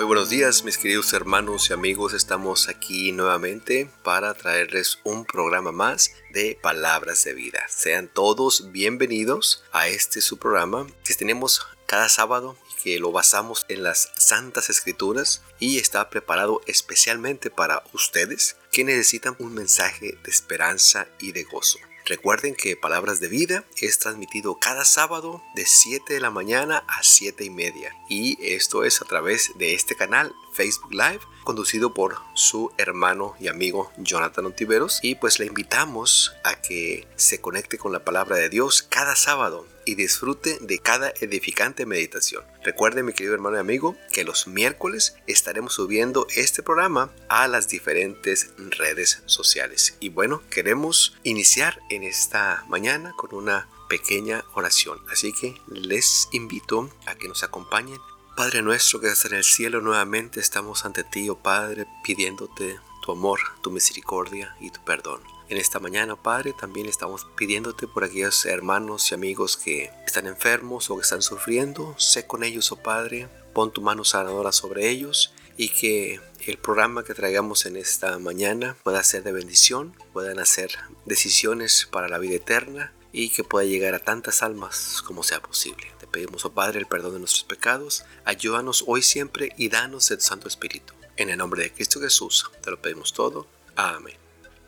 Muy buenos días mis queridos hermanos y amigos, estamos aquí nuevamente para traerles un programa más de palabras de vida. Sean todos bienvenidos a este su programa que tenemos cada sábado y que lo basamos en las santas escrituras y está preparado especialmente para ustedes que necesitan un mensaje de esperanza y de gozo. Recuerden que Palabras de Vida es transmitido cada sábado de 7 de la mañana a 7 y media. Y esto es a través de este canal Facebook Live conducido por su hermano y amigo Jonathan Ontiveros. Y pues le invitamos a que se conecte con la palabra de Dios cada sábado y disfrute de cada edificante meditación. Recuerde mi querido hermano y amigo que los miércoles estaremos subiendo este programa a las diferentes redes sociales. Y bueno, queremos iniciar en esta mañana con una pequeña oración. Así que les invito a que nos acompañen Padre nuestro que estás en el cielo, nuevamente estamos ante ti, oh Padre, pidiéndote tu amor, tu misericordia y tu perdón. En esta mañana, Padre, también estamos pidiéndote por aquellos hermanos y amigos que están enfermos o que están sufriendo. Sé con ellos, oh Padre, pon tu mano sanadora sobre ellos y que el programa que traigamos en esta mañana pueda ser de bendición, puedan hacer decisiones para la vida eterna y que pueda llegar a tantas almas como sea posible pedimos, oh Padre, el perdón de nuestros pecados. Ayúdanos hoy siempre y danos el Santo Espíritu. En el nombre de Cristo Jesús te lo pedimos todo. Amén.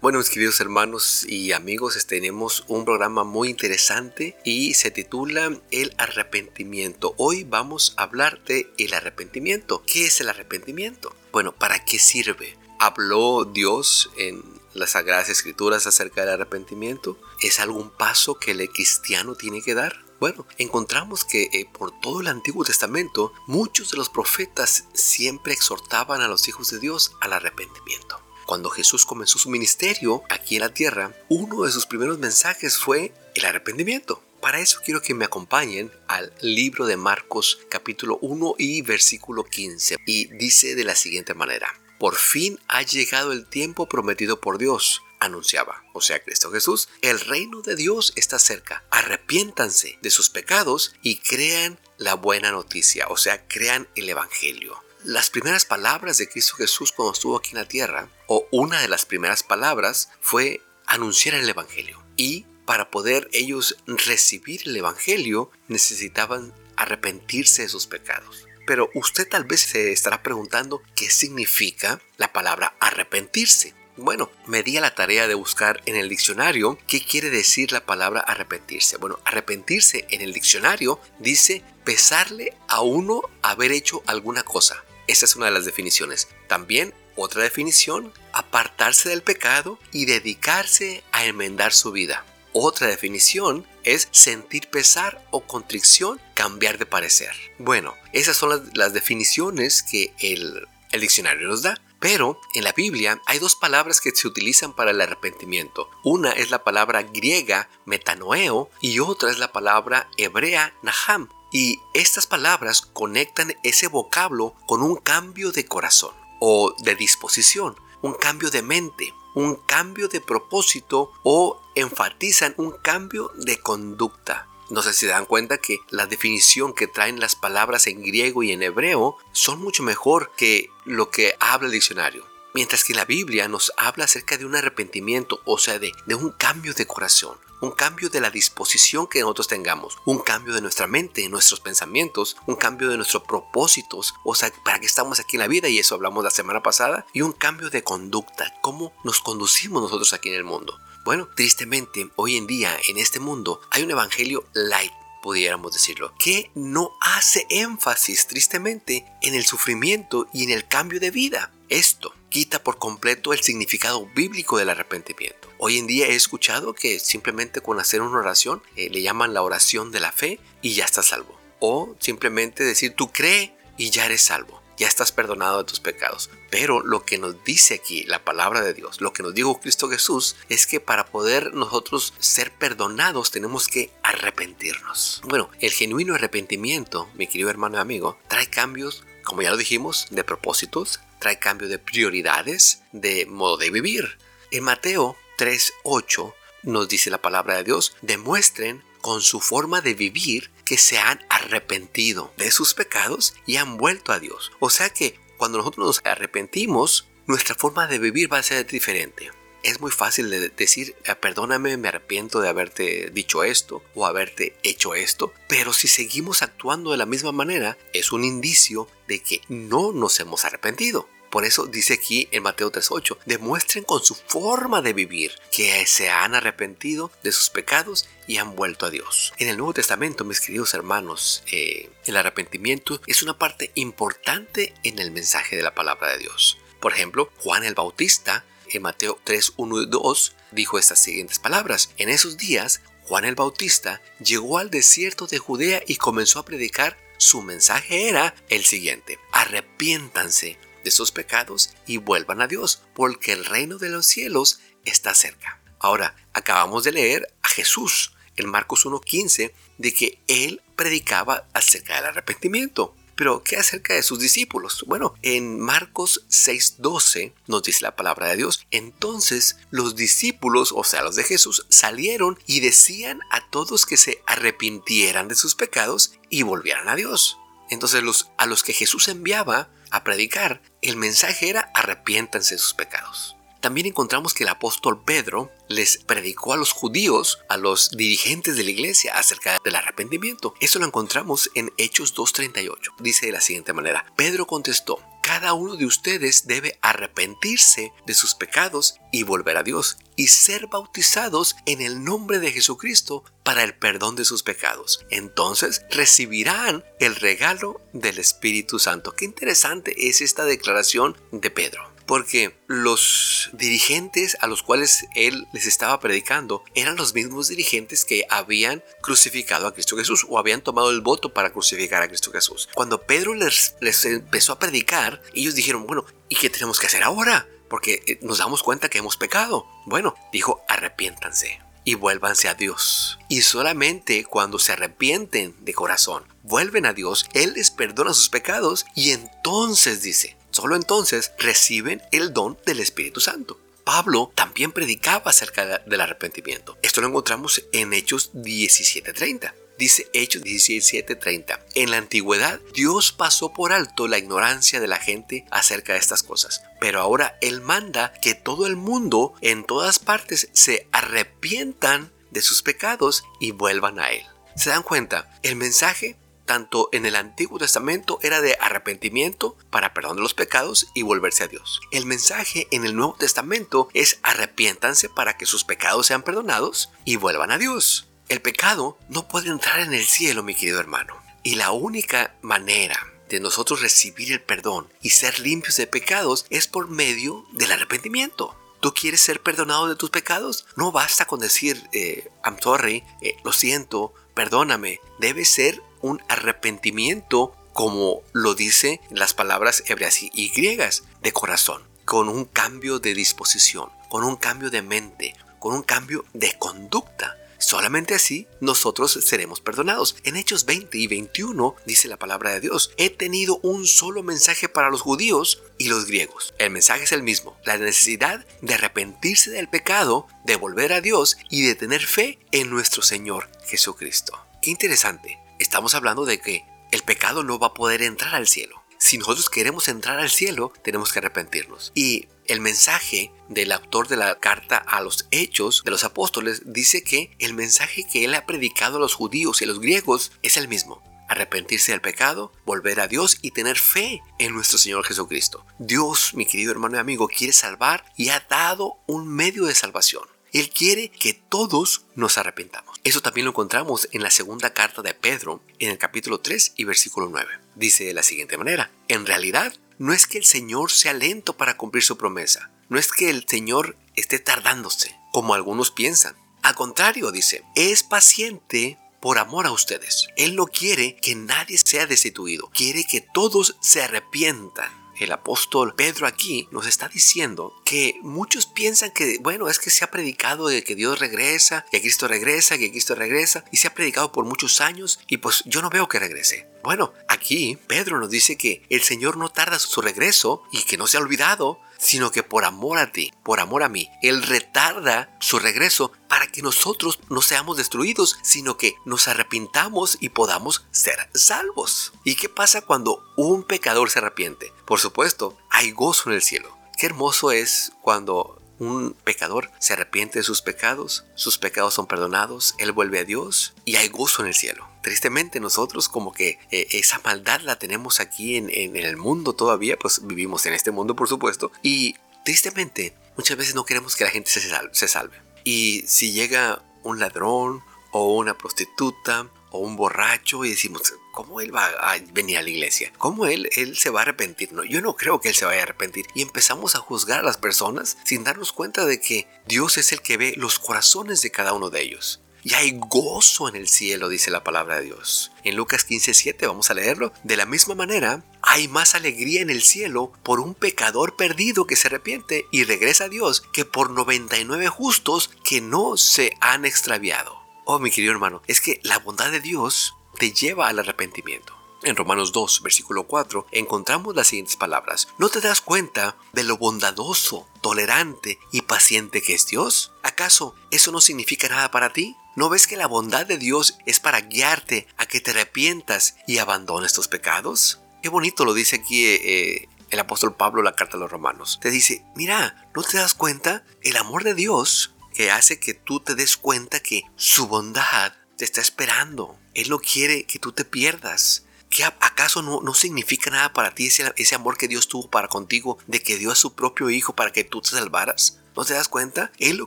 Bueno, mis queridos hermanos y amigos, tenemos un programa muy interesante y se titula El arrepentimiento. Hoy vamos a hablar de el arrepentimiento. ¿Qué es el arrepentimiento? Bueno, ¿para qué sirve? ¿Habló Dios en las Sagradas Escrituras acerca del arrepentimiento? ¿Es algún paso que el cristiano tiene que dar? Bueno, encontramos que eh, por todo el Antiguo Testamento muchos de los profetas siempre exhortaban a los hijos de Dios al arrepentimiento. Cuando Jesús comenzó su ministerio aquí en la tierra, uno de sus primeros mensajes fue el arrepentimiento. Para eso quiero que me acompañen al libro de Marcos capítulo 1 y versículo 15. Y dice de la siguiente manera, por fin ha llegado el tiempo prometido por Dios anunciaba, o sea, Cristo Jesús, el reino de Dios está cerca. Arrepiéntanse de sus pecados y crean la buena noticia, o sea, crean el Evangelio. Las primeras palabras de Cristo Jesús cuando estuvo aquí en la tierra, o una de las primeras palabras, fue anunciar el Evangelio. Y para poder ellos recibir el Evangelio necesitaban arrepentirse de sus pecados. Pero usted tal vez se estará preguntando qué significa la palabra arrepentirse. Bueno, me di a la tarea de buscar en el diccionario qué quiere decir la palabra arrepentirse. Bueno, arrepentirse en el diccionario dice pesarle a uno haber hecho alguna cosa. Esa es una de las definiciones. También otra definición, apartarse del pecado y dedicarse a enmendar su vida. Otra definición es sentir pesar o contrición, cambiar de parecer. Bueno, esas son las, definiciones que el, el diccionario nos da. Pero en la Biblia hay dos palabras que se utilizan para el arrepentimiento. Una es la palabra griega metanoeo y otra es la palabra hebrea naham. Y estas palabras conectan ese vocablo con un cambio de corazón o de disposición, un cambio de mente, un cambio de propósito o enfatizan un cambio de conducta. No sé si se dan cuenta que la definición que traen las palabras en griego y en hebreo son mucho mejor que lo que habla el diccionario. Mientras que la Biblia nos habla acerca de un arrepentimiento, o sea, de, un cambio de corazón, un cambio de la disposición que nosotros tengamos, un cambio de nuestra mente, nuestros pensamientos, un cambio de nuestros propósitos, o sea, para que estamos aquí en la vida, y eso hablamos la semana pasada, y un cambio de conducta, cómo nos conducimos nosotros aquí en el mundo. Bueno, tristemente, hoy en día en este mundo hay un evangelio light pudiéramos decirlo, que no hace énfasis tristemente en el sufrimiento y en el cambio de vida. Esto quita por completo el significado bíblico del arrepentimiento. Hoy en día he escuchado que simplemente con hacer una oración eh, le llaman la oración de la fe y ya está salvo. O simplemente decir tú cree y ya eres salvo ya estás perdonado de tus pecados. Pero lo que nos dice aquí la palabra de Dios, lo que nos dijo Cristo Jesús, es que para poder nosotros ser perdonados tenemos que arrepentirnos. Bueno, el genuino arrepentimiento, mi querido hermano y amigo, trae cambios, como ya lo dijimos, de propósitos, trae cambio de prioridades, de modo de vivir. En Mateo 3.8 nos dice la palabra de Dios, demuestren con su forma de vivir que se han arrepentido de sus pecados y han vuelto a Dios. O sea que cuando nosotros nos arrepentimos, nuestra forma de vivir va a ser diferente. Es muy fácil de decir, ah, perdóname, me arrepiento de haberte dicho esto o haberte hecho esto, pero si seguimos actuando de la misma manera, es un indicio de que no nos hemos arrepentido. Por eso dice aquí en Mateo 3.8, demuestren con su forma de vivir que se han arrepentido de sus pecados y han vuelto a Dios. En el Nuevo Testamento, mis queridos hermanos, eh, el arrepentimiento es una parte importante en el mensaje de la palabra de Dios. Por ejemplo, Juan el Bautista en Mateo 3, 1 y 2 dijo estas siguientes palabras. En esos días, Juan el Bautista llegó al desierto de Judea y comenzó a predicar. Su mensaje era el siguiente. Arrepiéntanse de sus pecados y vuelvan a Dios, porque el reino de los cielos está cerca. Ahora, acabamos de leer a Jesús en Marcos 1.15 de que él predicaba acerca del arrepentimiento. Pero, ¿qué acerca de sus discípulos? Bueno, en Marcos 6:12 nos dice la palabra de Dios. Entonces los discípulos, o sea, los de Jesús, salieron y decían a todos que se arrepintieran de sus pecados y volvieran a Dios. Entonces los, a los que Jesús enviaba a predicar, el mensaje era arrepiéntanse de sus pecados. También encontramos que el apóstol Pedro les predicó a los judíos, a los dirigentes de la iglesia, acerca del arrepentimiento. Eso lo encontramos en Hechos 2.38. Dice de la siguiente manera, Pedro contestó, cada uno de ustedes debe arrepentirse de sus pecados y volver a Dios y ser bautizados en el nombre de Jesucristo para el perdón de sus pecados. Entonces recibirán el regalo del Espíritu Santo. Qué interesante es esta declaración de Pedro porque los dirigentes a los cuales él les estaba predicando eran los mismos dirigentes que habían crucificado a Cristo Jesús o habían tomado el voto para crucificar a Cristo Jesús. Cuando Pedro les, les empezó a predicar, ellos dijeron, bueno, ¿y qué tenemos que hacer ahora? Porque eh, nos damos cuenta que hemos pecado. Bueno, dijo, arrepiéntanse y vuélvanse a Dios. Y solamente cuando se arrepienten de corazón, vuelven a Dios, Él les perdona sus pecados y entonces dice, Solo entonces reciben el don del Espíritu Santo. Pablo también predicaba acerca del arrepentimiento. Esto lo encontramos en Hechos 17:30. Dice Hechos 17:30. En la antigüedad Dios pasó por alto la ignorancia de la gente acerca de estas cosas. Pero ahora Él manda que todo el mundo en todas partes se arrepientan de sus pecados y vuelvan a Él. ¿Se dan cuenta? El mensaje tanto en el Antiguo Testamento era de arrepentimiento para perdón de los pecados y volverse a Dios. El mensaje en el Nuevo Testamento es arrepiéntanse para que sus pecados sean perdonados y vuelvan a Dios. El pecado no puede entrar en el cielo, mi querido hermano. Y la única manera de nosotros recibir el perdón y ser limpios de pecados es por medio del arrepentimiento. ¿Tú quieres ser perdonado de tus pecados? No basta con decir, eh, I'm sorry, eh, lo siento, perdóname. Debe ser un arrepentimiento como lo dice las palabras hebreas y griegas de corazón, con un cambio de disposición, con un cambio de mente, con un cambio de conducta. Solamente así nosotros seremos perdonados. En Hechos 20 y 21 dice la palabra de Dios, he tenido un solo mensaje para los judíos y los griegos. El mensaje es el mismo, la necesidad de arrepentirse del pecado, de volver a Dios y de tener fe en nuestro Señor Jesucristo. Qué interesante estamos hablando de que el pecado no va a poder entrar al cielo. Si nosotros queremos entrar al cielo, tenemos que arrepentirnos. Y el mensaje del autor de la carta a los hechos de los apóstoles dice que el mensaje que él ha predicado a los judíos y a los griegos es el mismo. Arrepentirse del pecado, volver a Dios y tener fe en nuestro Señor Jesucristo. Dios, mi querido hermano y amigo, quiere salvar y ha dado un medio de salvación. Él quiere que todos nos arrepentamos. Eso también lo encontramos en la segunda carta de Pedro, en el capítulo 3 y versículo 9. Dice de la siguiente manera, en realidad no es que el Señor sea lento para cumplir su promesa, no es que el Señor esté tardándose, como algunos piensan. Al contrario, dice, es paciente por amor a ustedes. Él no quiere que nadie sea destituido, quiere que todos se arrepientan el apóstol Pedro aquí nos está diciendo que muchos piensan que, bueno, es que se ha predicado de que Dios regresa, que Cristo regresa, que Cristo regresa, y se ha predicado por muchos años, y pues yo no veo que regrese. Bueno, aquí Pedro nos dice que el Señor no tarda su regreso y que no se ha olvidado, sino que por amor a ti, por amor a mí, Él retarda su regreso para que nosotros no seamos destruidos, sino que nos arrepintamos y podamos ser salvos. ¿Y qué pasa cuando un pecador se arrepiente? Por supuesto, hay gozo en el cielo. Qué hermoso es cuando un pecador se arrepiente de sus pecados, sus pecados son perdonados, él vuelve a Dios y hay gozo en el cielo. Tristemente nosotros como que eh, esa maldad la tenemos aquí en, el mundo todavía, pues vivimos en este mundo por supuesto y tristemente muchas veces no queremos que la gente se se salve. Y si llega un ladrón o una prostituta o un borracho y decimos, ¿cómo él va a venir a la iglesia? ¿Cómo él, él se va a arrepentir? No, yo no creo que él se vaya a arrepentir. Y empezamos a juzgar a las personas sin darnos cuenta de que Dios es el que ve los corazones de cada uno de ellos. Y hay gozo en el cielo, dice la palabra de Dios. En Lucas 15:7 vamos a leerlo. De la misma manera, hay más alegría en el cielo por un pecador perdido que se arrepiente y regresa a Dios que por 99 justos que no se han extraviado. Oh, mi querido hermano, es que la bondad de Dios te lleva al arrepentimiento. En Romanos 2, versículo 4, encontramos las siguientes palabras. ¿No te das cuenta de lo bondadoso, tolerante y paciente que es Dios? ¿Acaso eso no significa nada para ti? ¿No ves que la bondad de Dios es para guiarte a que te arrepientas y abandones tus pecados? Qué bonito lo dice aquí eh, el apóstol Pablo en la carta a los romanos. Te dice, mira, ¿no te das cuenta? El amor de Dios que hace que tú te des cuenta que su bondad te está esperando. Él no quiere que tú te pierdas. ¿Qué acaso no, no significa nada para ti ese, ese amor que Dios tuvo para contigo, de que dio a su propio Hijo para que tú te salvaras? ¿No te das cuenta? Él lo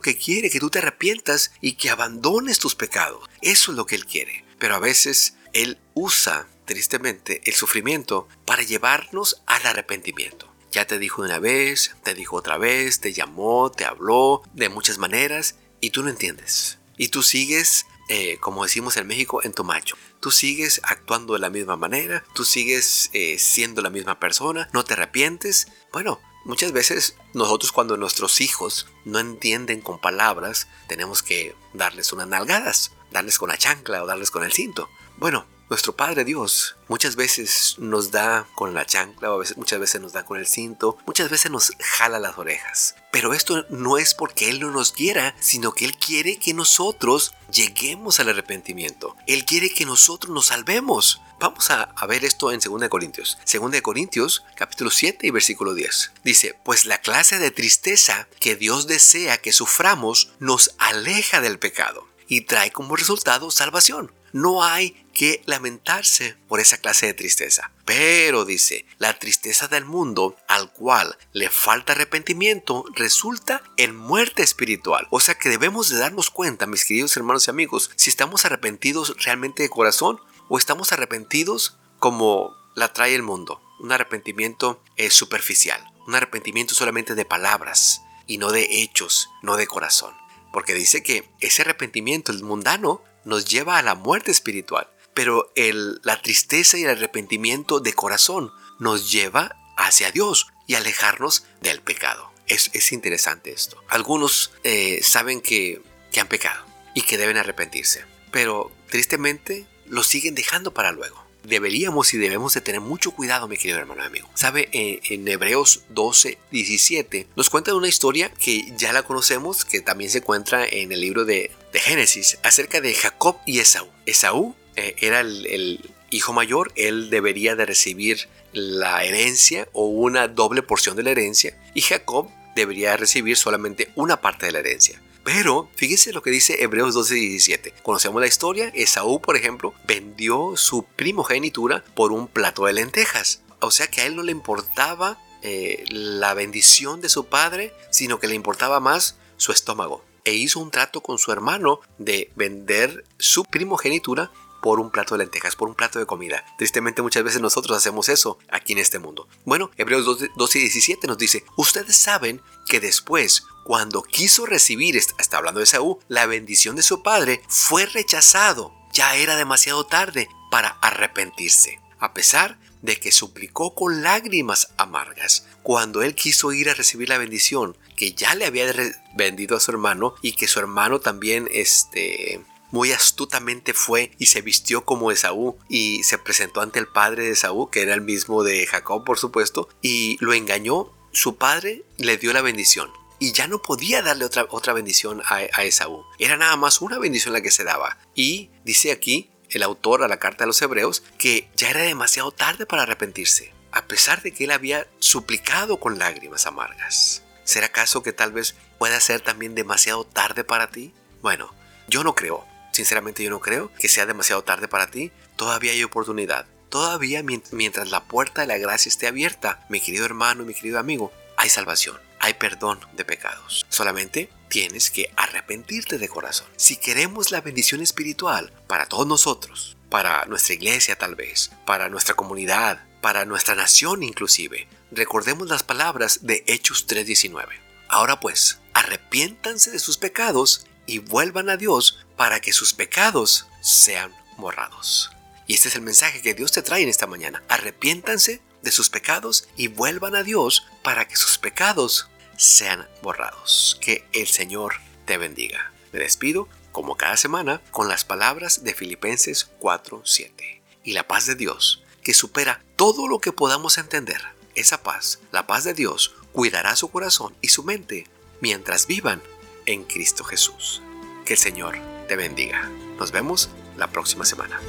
que quiere que tú te arrepientas y que abandones tus pecados. Eso es lo que Él quiere. Pero a veces Él usa, tristemente, el sufrimiento para llevarnos al arrepentimiento. Ya te dijo una vez, te dijo otra vez, te llamó, te habló de muchas maneras y tú no entiendes. Y tú sigues, eh, como decimos en México, en tu macho. Tú sigues actuando de la misma manera, tú sigues eh, siendo la misma persona, no te arrepientes. Bueno, muchas veces nosotros cuando nuestros hijos no entienden con palabras, tenemos que darles unas nalgadas, darles con la chancla o darles con el cinto. Bueno, nuestro Padre Dios muchas veces nos da con la chancla, muchas veces nos da con el cinto, muchas veces nos jala las orejas. Pero esto no es porque Él no nos quiera, sino que Él quiere que nosotros lleguemos al arrepentimiento. Él quiere que nosotros nos salvemos. Vamos a, ver esto en 2 Corintios. 2 Corintios, capítulo 7 y versículo 10. Dice, pues la clase de tristeza que Dios desea que suframos nos aleja del pecado y trae como resultado salvación. No hay que lamentarse por esa clase de tristeza. Pero dice, la tristeza del mundo al cual le falta arrepentimiento resulta en muerte espiritual. O sea que debemos de darnos cuenta, mis queridos hermanos y amigos, si estamos arrepentidos realmente de corazón o estamos arrepentidos como la trae el mundo. Un arrepentimiento eh, superficial, un arrepentimiento solamente de palabras y no de hechos, no de corazón. Porque dice que ese arrepentimiento, el mundano, nos lleva a la muerte espiritual pero el, la tristeza y el arrepentimiento de corazón nos lleva hacia Dios y alejarnos del pecado. Es, es interesante esto. Algunos eh, saben que, que han pecado y que deben arrepentirse, pero tristemente lo siguen dejando para luego deberíamos y debemos de tener mucho cuidado, mi querido hermano amigo. Sabe, eh, en Hebreos 12, 17 nos cuenta una historia que ya la conocemos, que también se encuentra en el libro de, de Génesis, acerca de Jacob y Esaú. Esaú eh, era el, hijo mayor, él debería de recibir la herencia o una doble porción de la herencia y Jacob debería recibir solamente una parte de la herencia. Pero fíjese lo que dice Hebreos 12 y 17. Conocemos la historia. Esaú, por ejemplo, vendió su primogenitura por un plato de lentejas. O sea que a él no le importaba eh, la bendición de su padre, sino que le importaba más su estómago. E hizo un trato con su hermano de vender su primogenitura por un plato de lentejas, por un plato de comida. Tristemente muchas veces nosotros hacemos eso aquí en este mundo. Bueno, Hebreos 12, y 17 nos dice, ustedes saben que después, cuando quiso recibir, está hablando de Saúl, la bendición de su padre, fue rechazado. Ya era demasiado tarde para arrepentirse. A pesar de que suplicó con lágrimas amargas cuando él quiso ir a recibir la bendición que ya le había vendido a su hermano y que su hermano también este muy astutamente fue y se vistió como Esaú y se presentó ante el padre de Esaú, que era el mismo de Jacob, por supuesto, y lo engañó. Su padre le dio la bendición y ya no podía darle otra, otra bendición a, a Esaú. Era nada más una bendición la que se daba. Y dice aquí el autor a la carta de los hebreos que ya era demasiado tarde para arrepentirse, a pesar de que él había suplicado con lágrimas amargas. ¿Será acaso que tal vez pueda ser también demasiado tarde para ti? Bueno, yo no creo. Sinceramente yo no creo que sea demasiado tarde para ti. Todavía hay oportunidad. Todavía mientras la puerta de la gracia esté abierta, mi querido hermano mi querido amigo, hay salvación, hay perdón de pecados. Solamente tienes que arrepentirte de corazón. Si queremos la bendición espiritual para todos nosotros, para nuestra iglesia tal vez, para nuestra comunidad, para nuestra nación inclusive, recordemos las palabras de Hechos 3:19. Ahora pues, arrepiéntanse de sus pecados y vuelvan a Dios para que sus pecados sean borrados. Y este es el mensaje que Dios te trae en esta mañana. Arrepiéntanse de sus pecados y vuelvan a Dios para que sus pecados sean borrados. Que el Señor te bendiga. Me despido, como cada semana, con las palabras de Filipenses 4:7. Y la paz de Dios, que supera todo lo que podamos entender, esa paz, la paz de Dios, cuidará su corazón y su mente mientras vivan en Cristo Jesús. Que el Señor te bendiga. Nos vemos la próxima semana.